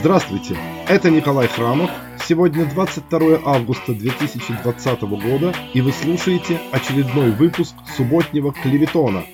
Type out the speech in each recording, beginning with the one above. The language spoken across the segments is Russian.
Здравствуйте, это Николай Храмов. Сегодня 22 августа 2020 года, и вы слушаете очередной выпуск субботнего клеветона.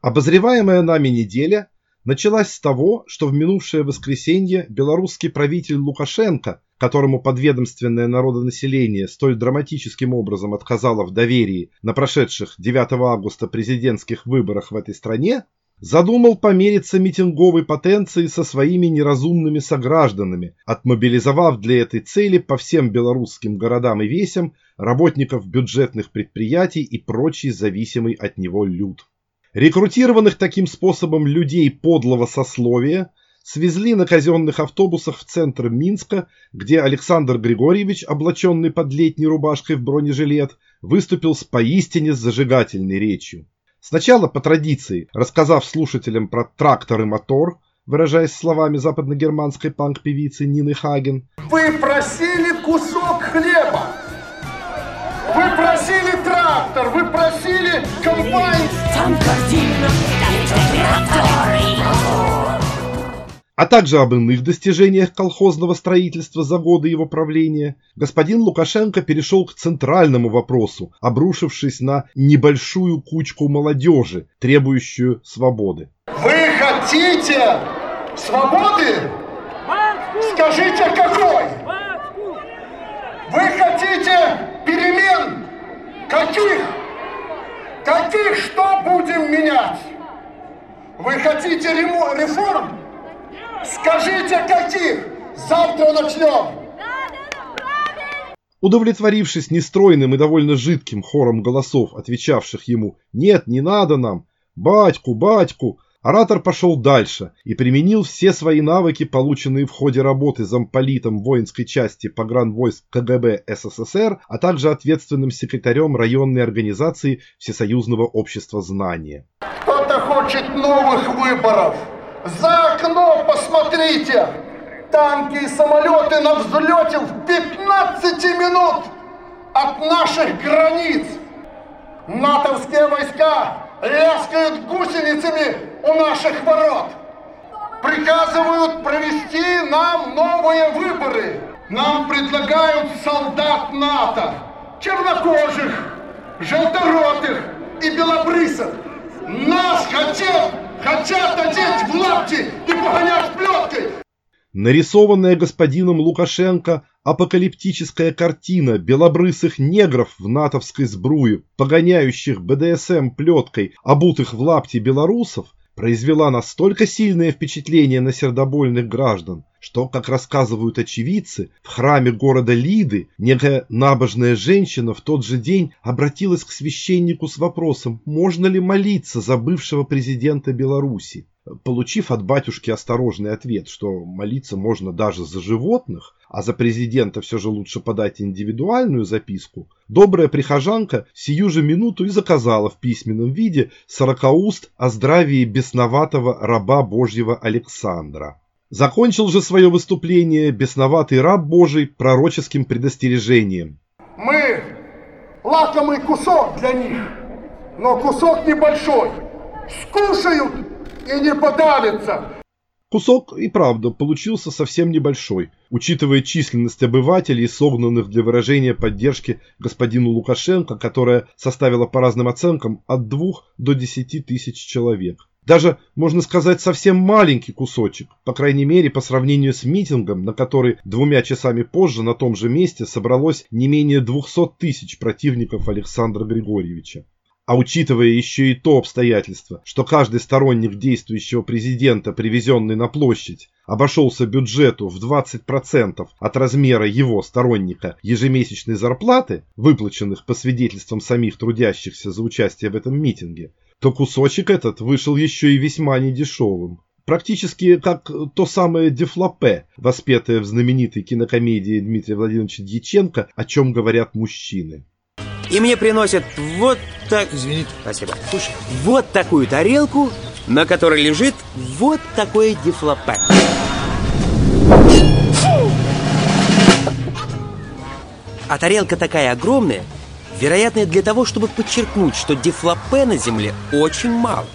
Обозреваемая нами неделя началась с того, что в минувшее воскресенье белорусский правитель Лукашенко, которому подведомственное народонаселение столь драматическим образом отказало в доверии на прошедших 9 августа президентских выборах в этой стране, задумал помериться митинговой потенцией со своими неразумными согражданами, отмобилизовав для этой цели по всем белорусским городам и весям работников бюджетных предприятий и прочий зависимый от него люд. Рекрутированных таким способом людей подлого сословия свезли на казенных автобусах в центр Минска, где Александр Григорьевич, облаченный под летней рубашкой в бронежилет, выступил с поистине зажигательной речью. Сначала, по традиции, рассказав слушателям про трактор и мотор, выражаясь словами западногерманской панк-певицы Нины Хаген. Вы просили кусок хлеба, вы просили трактор, вы просили комбайн. А также об иных достижениях колхозного строительства за годы его правления, господин Лукашенко перешел к центральному вопросу, обрушившись на небольшую кучку молодежи, требующую свободы. Вы хотите свободы? Скажите, какой? Вы хотите перемен? Каких? Каких что будем менять? Вы хотите реформ? Скажите, каких? Завтра начнем. Удовлетворившись нестройным и довольно жидким хором голосов, отвечавших ему «Нет, не надо нам! Батьку, батьку!», Оратор пошел дальше и применил все свои навыки, полученные в ходе работы замполитом воинской части погранвойск КГБ СССР, а также ответственным секретарем районной организации Всесоюзного общества знания. Кто-то хочет новых выборов. За окно посмотрите! Танки и самолеты на взлете в 15 минут от наших границ. НАТОвские войска ляскают гусеницами у наших ворот. Приказывают провести нам новые выборы. Нам предлагают солдат НАТО, чернокожих, желторотых и белобрысов. Нас хотят, хотят одеть в лапти и погонять. Нарисованная господином Лукашенко апокалиптическая картина белобрысых негров в натовской сбруе, погоняющих БДСМ плеткой, обутых в лапти белорусов, произвела настолько сильное впечатление на сердобольных граждан, что, как рассказывают очевидцы, в храме города Лиды некая набожная женщина в тот же день обратилась к священнику с вопросом, можно ли молиться за бывшего президента Беларуси. Получив от батюшки осторожный ответ, что молиться можно даже за животных, а за президента все же лучше подать индивидуальную записку, добрая прихожанка сию же минуту и заказала в письменном виде сорокауст о здравии бесноватого раба Божьего Александра. Закончил же свое выступление бесноватый раб Божий пророческим предостережением. Мы лакомый кусок для них, но кусок небольшой. Скушают и не подавится. Кусок и правда получился совсем небольшой, учитывая численность обывателей, согнанных для выражения поддержки господину Лукашенко, которая составила по разным оценкам от 2 до 10 тысяч человек. Даже, можно сказать, совсем маленький кусочек, по крайней мере по сравнению с митингом, на который двумя часами позже на том же месте собралось не менее 200 тысяч противников Александра Григорьевича. А учитывая еще и то обстоятельство, что каждый сторонник действующего президента, привезенный на площадь, обошелся бюджету в 20% от размера его сторонника ежемесячной зарплаты, выплаченных по свидетельствам самих трудящихся за участие в этом митинге, то кусочек этот вышел еще и весьма недешевым. Практически как то самое дефлопе, воспетое в знаменитой кинокомедии Дмитрия Владимировича Дьяченко «О чем говорят мужчины». И мне приносят вот так... Извините. Спасибо. Слушай, вот такую тарелку, на которой лежит вот такое дифлопе. А тарелка такая огромная, вероятно, для того, чтобы подчеркнуть, что дефлопе на земле очень мало.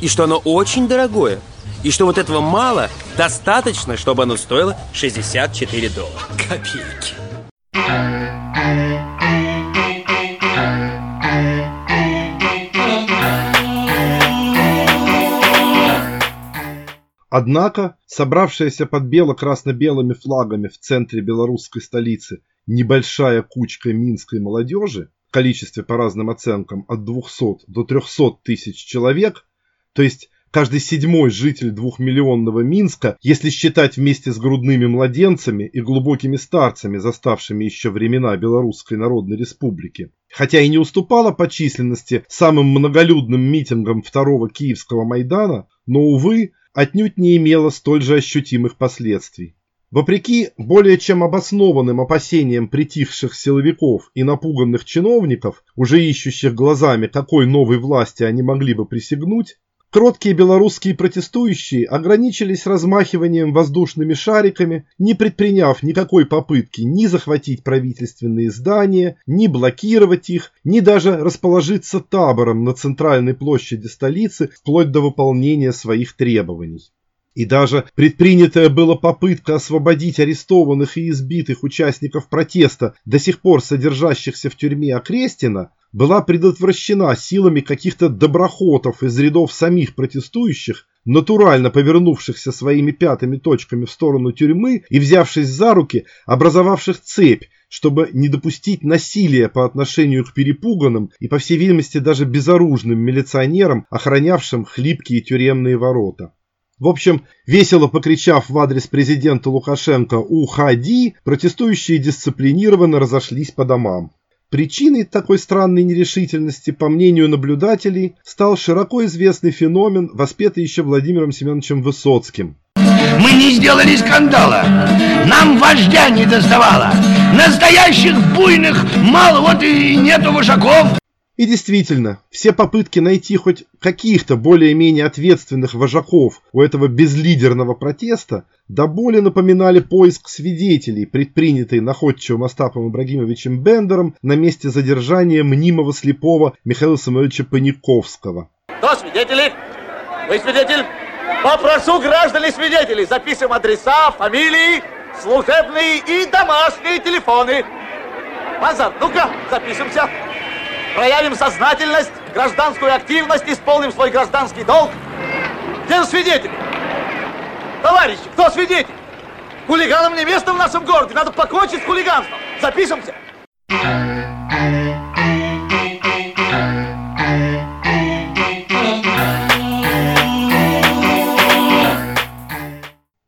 И что оно очень дорогое. И что вот этого мало, достаточно, чтобы оно стоило 64 доллара. Копейки. Однако, собравшаяся под бело-красно-белыми флагами в центре белорусской столицы небольшая кучка минской молодежи в количестве по разным оценкам от 200 до 300 тысяч человек, то есть каждый седьмой житель двухмиллионного Минска, если считать вместе с грудными младенцами и глубокими старцами, заставшими еще времена Белорусской Народной Республики, хотя и не уступала по численности самым многолюдным митингам второго Киевского Майдана, но, увы, отнюдь не имело столь же ощутимых последствий. Вопреки более чем обоснованным опасениям притихших силовиков и напуганных чиновников, уже ищущих глазами, какой новой власти они могли бы присягнуть, Кроткие белорусские протестующие ограничились размахиванием воздушными шариками, не предприняв никакой попытки ни захватить правительственные здания, ни блокировать их, ни даже расположиться табором на центральной площади столицы вплоть до выполнения своих требований. И даже предпринятая была попытка освободить арестованных и избитых участников протеста, до сих пор содержащихся в тюрьме Окрестина, была предотвращена силами каких-то доброхотов из рядов самих протестующих, натурально повернувшихся своими пятыми точками в сторону тюрьмы и взявшись за руки, образовавших цепь, чтобы не допустить насилия по отношению к перепуганным и, по всей видимости, даже безоружным милиционерам, охранявшим хлипкие тюремные ворота. В общем, весело покричав в адрес президента Лукашенко «Уходи!», протестующие дисциплинированно разошлись по домам. Причиной такой странной нерешительности, по мнению наблюдателей, стал широко известный феномен, воспетый еще Владимиром Семеновичем Высоцким. Мы не сделали скандала, нам вождя не доставало, настоящих буйных мало, вот и нету вожаков. И действительно, все попытки найти хоть каких-то более-менее ответственных вожаков у этого безлидерного протеста до боли напоминали поиск свидетелей, предпринятый находчивым Остапом Ибрагимовичем Бендером на месте задержания мнимого слепого Михаила Самуэльевича Паниковского. Кто свидетели? Вы свидетель? Попрошу граждане свидетелей, запишем адреса, фамилии, служебные и домашние телефоны. Базар, ну-ка, запишемся проявим сознательность, гражданскую активность, исполним свой гражданский долг. Где свидетель? Товарищи, кто свидетель? Хулиганам не место в нашем городе, надо покончить с хулиганством. Запишемся.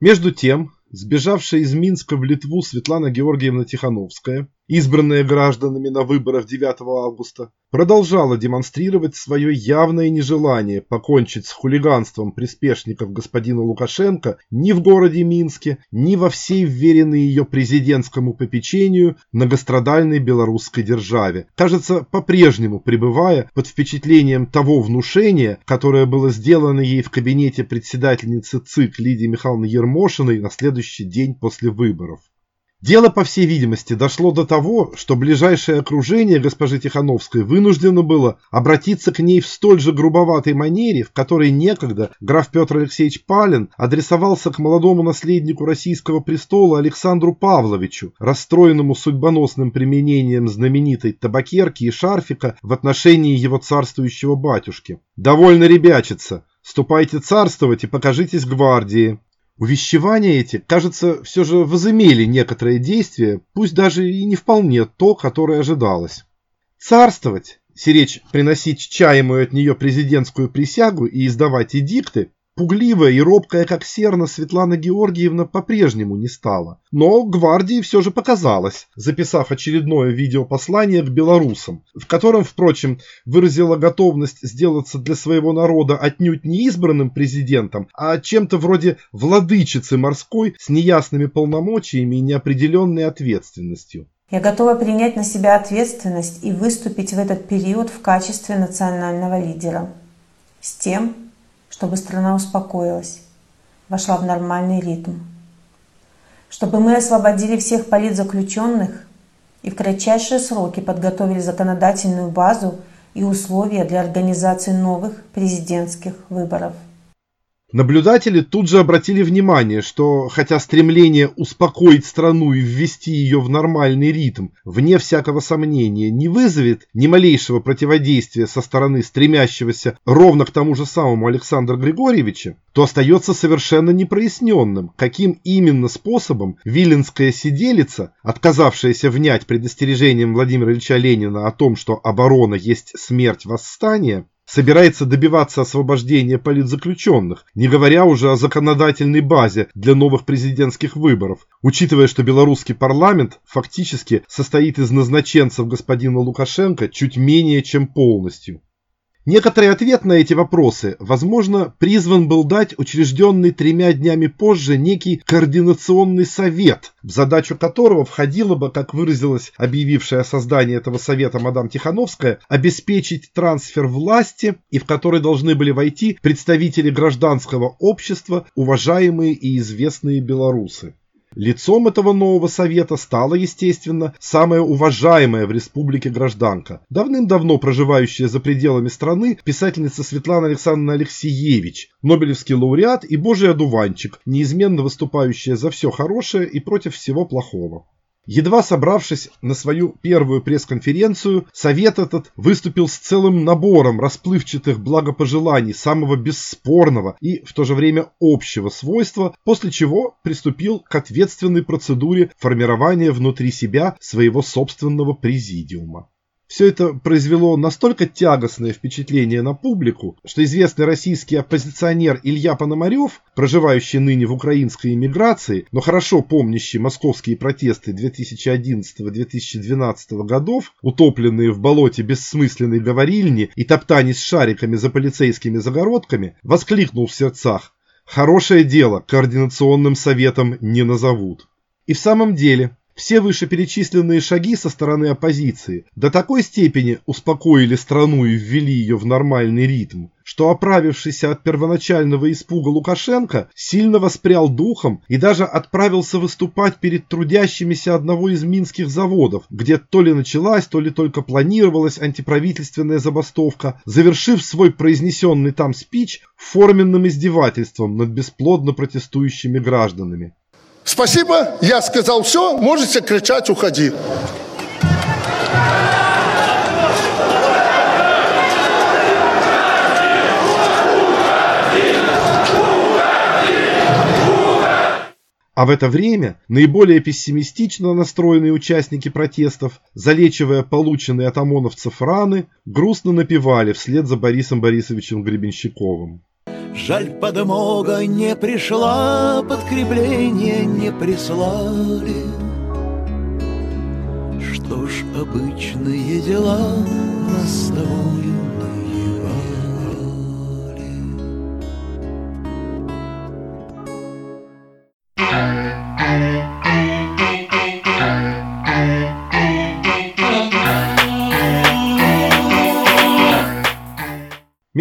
Между тем, сбежавшая из Минска в Литву Светлана Георгиевна Тихановская избранная гражданами на выборах 9 августа, продолжала демонстрировать свое явное нежелание покончить с хулиганством приспешников господина Лукашенко ни в городе Минске, ни во всей вверенной ее президентскому попечению многострадальной белорусской державе, кажется, по-прежнему пребывая под впечатлением того внушения, которое было сделано ей в кабинете председательницы ЦИК Лидии Михайловны Ермошиной на следующий день после выборов. Дело, по всей видимости, дошло до того, что ближайшее окружение госпожи Тихановской вынуждено было обратиться к ней в столь же грубоватой манере, в которой некогда граф Петр Алексеевич Палин адресовался к молодому наследнику российского престола Александру Павловичу, расстроенному судьбоносным применением знаменитой табакерки и шарфика в отношении его царствующего батюшки. «Довольно ребячиться! Ступайте царствовать и покажитесь гвардии!» Увещевания эти, кажется, все же возымели некоторое действие, пусть даже и не вполне то, которое ожидалось. Царствовать, сиречь приносить чаемую от нее президентскую присягу и издавать эдикты, Пугливая и робкая, как серна, Светлана Георгиевна по-прежнему не стала. Но гвардии все же показалось, записав очередное видеопослание к белорусам, в котором, впрочем, выразила готовность сделаться для своего народа отнюдь не избранным президентом, а чем-то вроде владычицы морской с неясными полномочиями и неопределенной ответственностью. Я готова принять на себя ответственность и выступить в этот период в качестве национального лидера. С тем, чтобы страна успокоилась, вошла в нормальный ритм. Чтобы мы освободили всех политзаключенных и в кратчайшие сроки подготовили законодательную базу и условия для организации новых президентских выборов. Наблюдатели тут же обратили внимание, что хотя стремление успокоить страну и ввести ее в нормальный ритм, вне всякого сомнения, не вызовет ни малейшего противодействия со стороны стремящегося ровно к тому же самому Александра Григорьевича, то остается совершенно непроясненным, каким именно способом Виленская сиделица, отказавшаяся внять предостережением Владимира Ильича Ленина о том, что оборона есть смерть восстания, собирается добиваться освобождения политзаключенных, не говоря уже о законодательной базе для новых президентских выборов, учитывая, что белорусский парламент фактически состоит из назначенцев господина Лукашенко чуть менее чем полностью. Некоторый ответ на эти вопросы, возможно, призван был дать учрежденный тремя днями позже некий координационный совет, в задачу которого входило бы, как выразилась объявившая о создании этого совета мадам Тихановская, обеспечить трансфер власти и в который должны были войти представители гражданского общества, уважаемые и известные белорусы. Лицом этого нового совета стала, естественно, самая уважаемая в республике гражданка, давным-давно проживающая за пределами страны писательница Светлана Александровна Алексеевич, Нобелевский лауреат и божий одуванчик, неизменно выступающая за все хорошее и против всего плохого. Едва собравшись на свою первую пресс-конференцию, совет этот выступил с целым набором расплывчатых благопожеланий самого бесспорного и в то же время общего свойства, после чего приступил к ответственной процедуре формирования внутри себя своего собственного президиума. Все это произвело настолько тягостное впечатление на публику, что известный российский оппозиционер Илья Пономарев, проживающий ныне в украинской эмиграции, но хорошо помнящий московские протесты 2011-2012 годов, утопленные в болоте бессмысленной говорильни и топтаний с шариками за полицейскими загородками, воскликнул в сердцах «Хорошее дело, координационным советом не назовут». И в самом деле, все вышеперечисленные шаги со стороны оппозиции до такой степени успокоили страну и ввели ее в нормальный ритм, что оправившийся от первоначального испуга Лукашенко сильно воспрял духом и даже отправился выступать перед трудящимися одного из минских заводов, где то ли началась, то ли только планировалась антиправительственная забастовка, завершив свой произнесенный там спич форменным издевательством над бесплодно протестующими гражданами. Спасибо, я сказал все, можете кричать, уходи. А в это время наиболее пессимистично настроенные участники протестов, залечивая полученные от ОМОНовцев раны, грустно напевали вслед за Борисом Борисовичем Гребенщиковым. Жаль, подмога не пришла, подкрепление не прислали. Что ж, обычные дела нас с тобой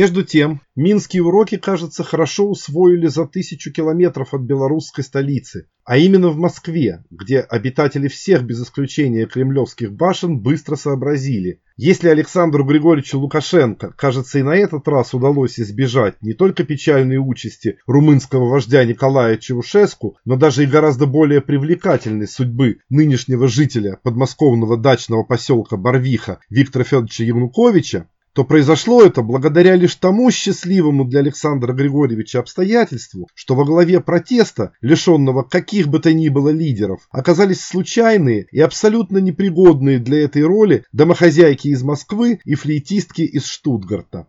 Между тем, минские уроки, кажется, хорошо усвоили за тысячу километров от белорусской столицы, а именно в Москве, где обитатели всех без исключения кремлевских башен быстро сообразили. Если Александру Григорьевичу Лукашенко, кажется, и на этот раз удалось избежать не только печальной участи румынского вождя Николая Чаушеску, но даже и гораздо более привлекательной судьбы нынешнего жителя подмосковного дачного поселка Барвиха Виктора Федоровича Януковича, то произошло это благодаря лишь тому счастливому для Александра Григорьевича обстоятельству, что во главе протеста, лишенного каких бы то ни было лидеров, оказались случайные и абсолютно непригодные для этой роли домохозяйки из Москвы и флейтистки из Штутгарта.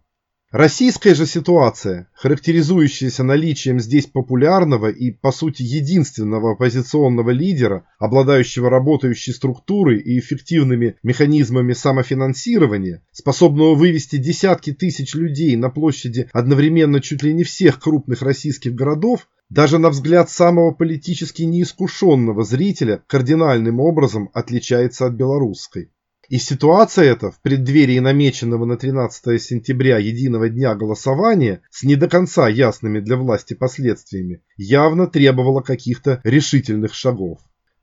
Российская же ситуация, характеризующаяся наличием здесь популярного и, по сути, единственного оппозиционного лидера, обладающего работающей структурой и эффективными механизмами самофинансирования, способного вывести десятки тысяч людей на площади одновременно чуть ли не всех крупных российских городов, даже на взгляд самого политически неискушенного зрителя кардинальным образом отличается от белорусской. И ситуация эта в преддверии намеченного на 13 сентября единого дня голосования с не до конца ясными для власти последствиями явно требовала каких-то решительных шагов.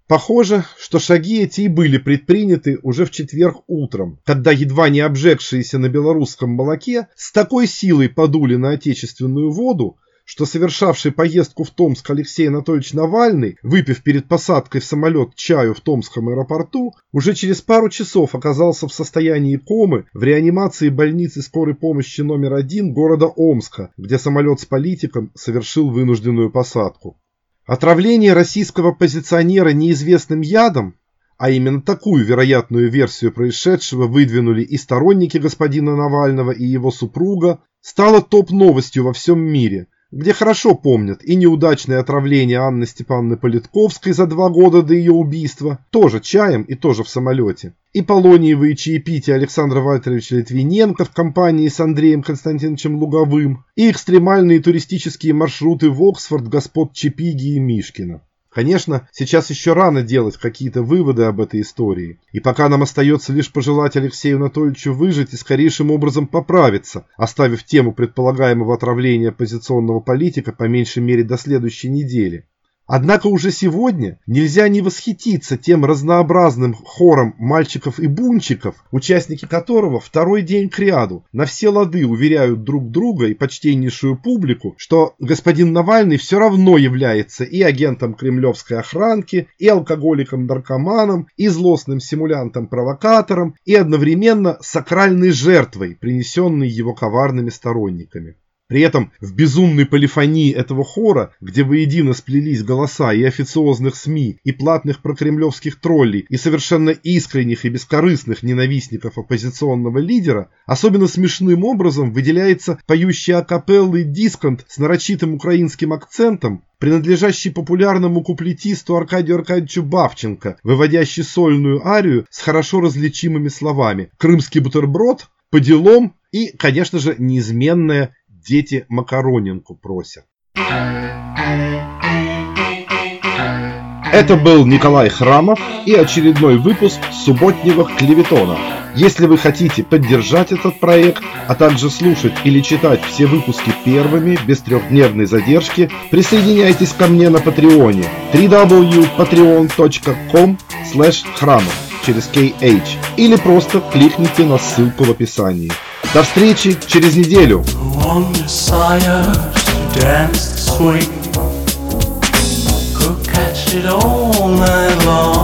Похоже, что шаги эти и были предприняты уже в четверг утром, когда едва не обжегшиеся на белорусском молоке с такой силой подули на отечественную воду, что совершавший поездку в Томск Алексей Анатольевич Навальный, выпив перед посадкой в самолет чаю в Томском аэропорту, уже через пару часов оказался в состоянии комы в реанимации больницы скорой помощи номер один города Омска, где самолет с политиком совершил вынужденную посадку. Отравление российского позиционера неизвестным ядом а именно такую вероятную версию происшедшего выдвинули и сторонники господина Навального, и его супруга, стало топ-новостью во всем мире, где хорошо помнят и неудачное отравление Анны Степановны Политковской за два года до ее убийства, тоже чаем и тоже в самолете, и полониевые чаепития Александра Вальтеровича Литвиненко в компании с Андреем Константиновичем Луговым, и экстремальные туристические маршруты в Оксфорд господ Чепиги и Мишкина. Конечно, сейчас еще рано делать какие-то выводы об этой истории. И пока нам остается лишь пожелать Алексею Анатольевичу выжить и скорейшим образом поправиться, оставив тему предполагаемого отравления оппозиционного политика по меньшей мере до следующей недели. Однако уже сегодня нельзя не восхититься тем разнообразным хором мальчиков и бунчиков, участники которого второй день к ряду на все лады уверяют друг друга и почтеннейшую публику, что господин Навальный все равно является и агентом кремлевской охранки, и алкоголиком-наркоманом, и злостным симулянтом-провокатором, и одновременно сакральной жертвой, принесенной его коварными сторонниками. При этом в безумной полифонии этого хора, где воедино сплелись голоса и официозных СМИ, и платных прокремлевских троллей, и совершенно искренних и бескорыстных ненавистников оппозиционного лидера, особенно смешным образом выделяется поющий акапеллы дисконт с нарочитым украинским акцентом, принадлежащий популярному куплетисту Аркадию Аркадьевичу Бавченко, выводящий сольную арию с хорошо различимыми словами «Крымский бутерброд», «По делам» и, конечно же, неизменная Дети Макаронинку просят. Это был Николай Храмов и очередной выпуск субботнего клеветона. Если вы хотите поддержать этот проект, а также слушать или читать все выпуски первыми, без трехдневной задержки, присоединяйтесь ко мне на Патреоне www.patreon.com храмов через KH или просто кликните на ссылку в описании. До встречи через неделю. that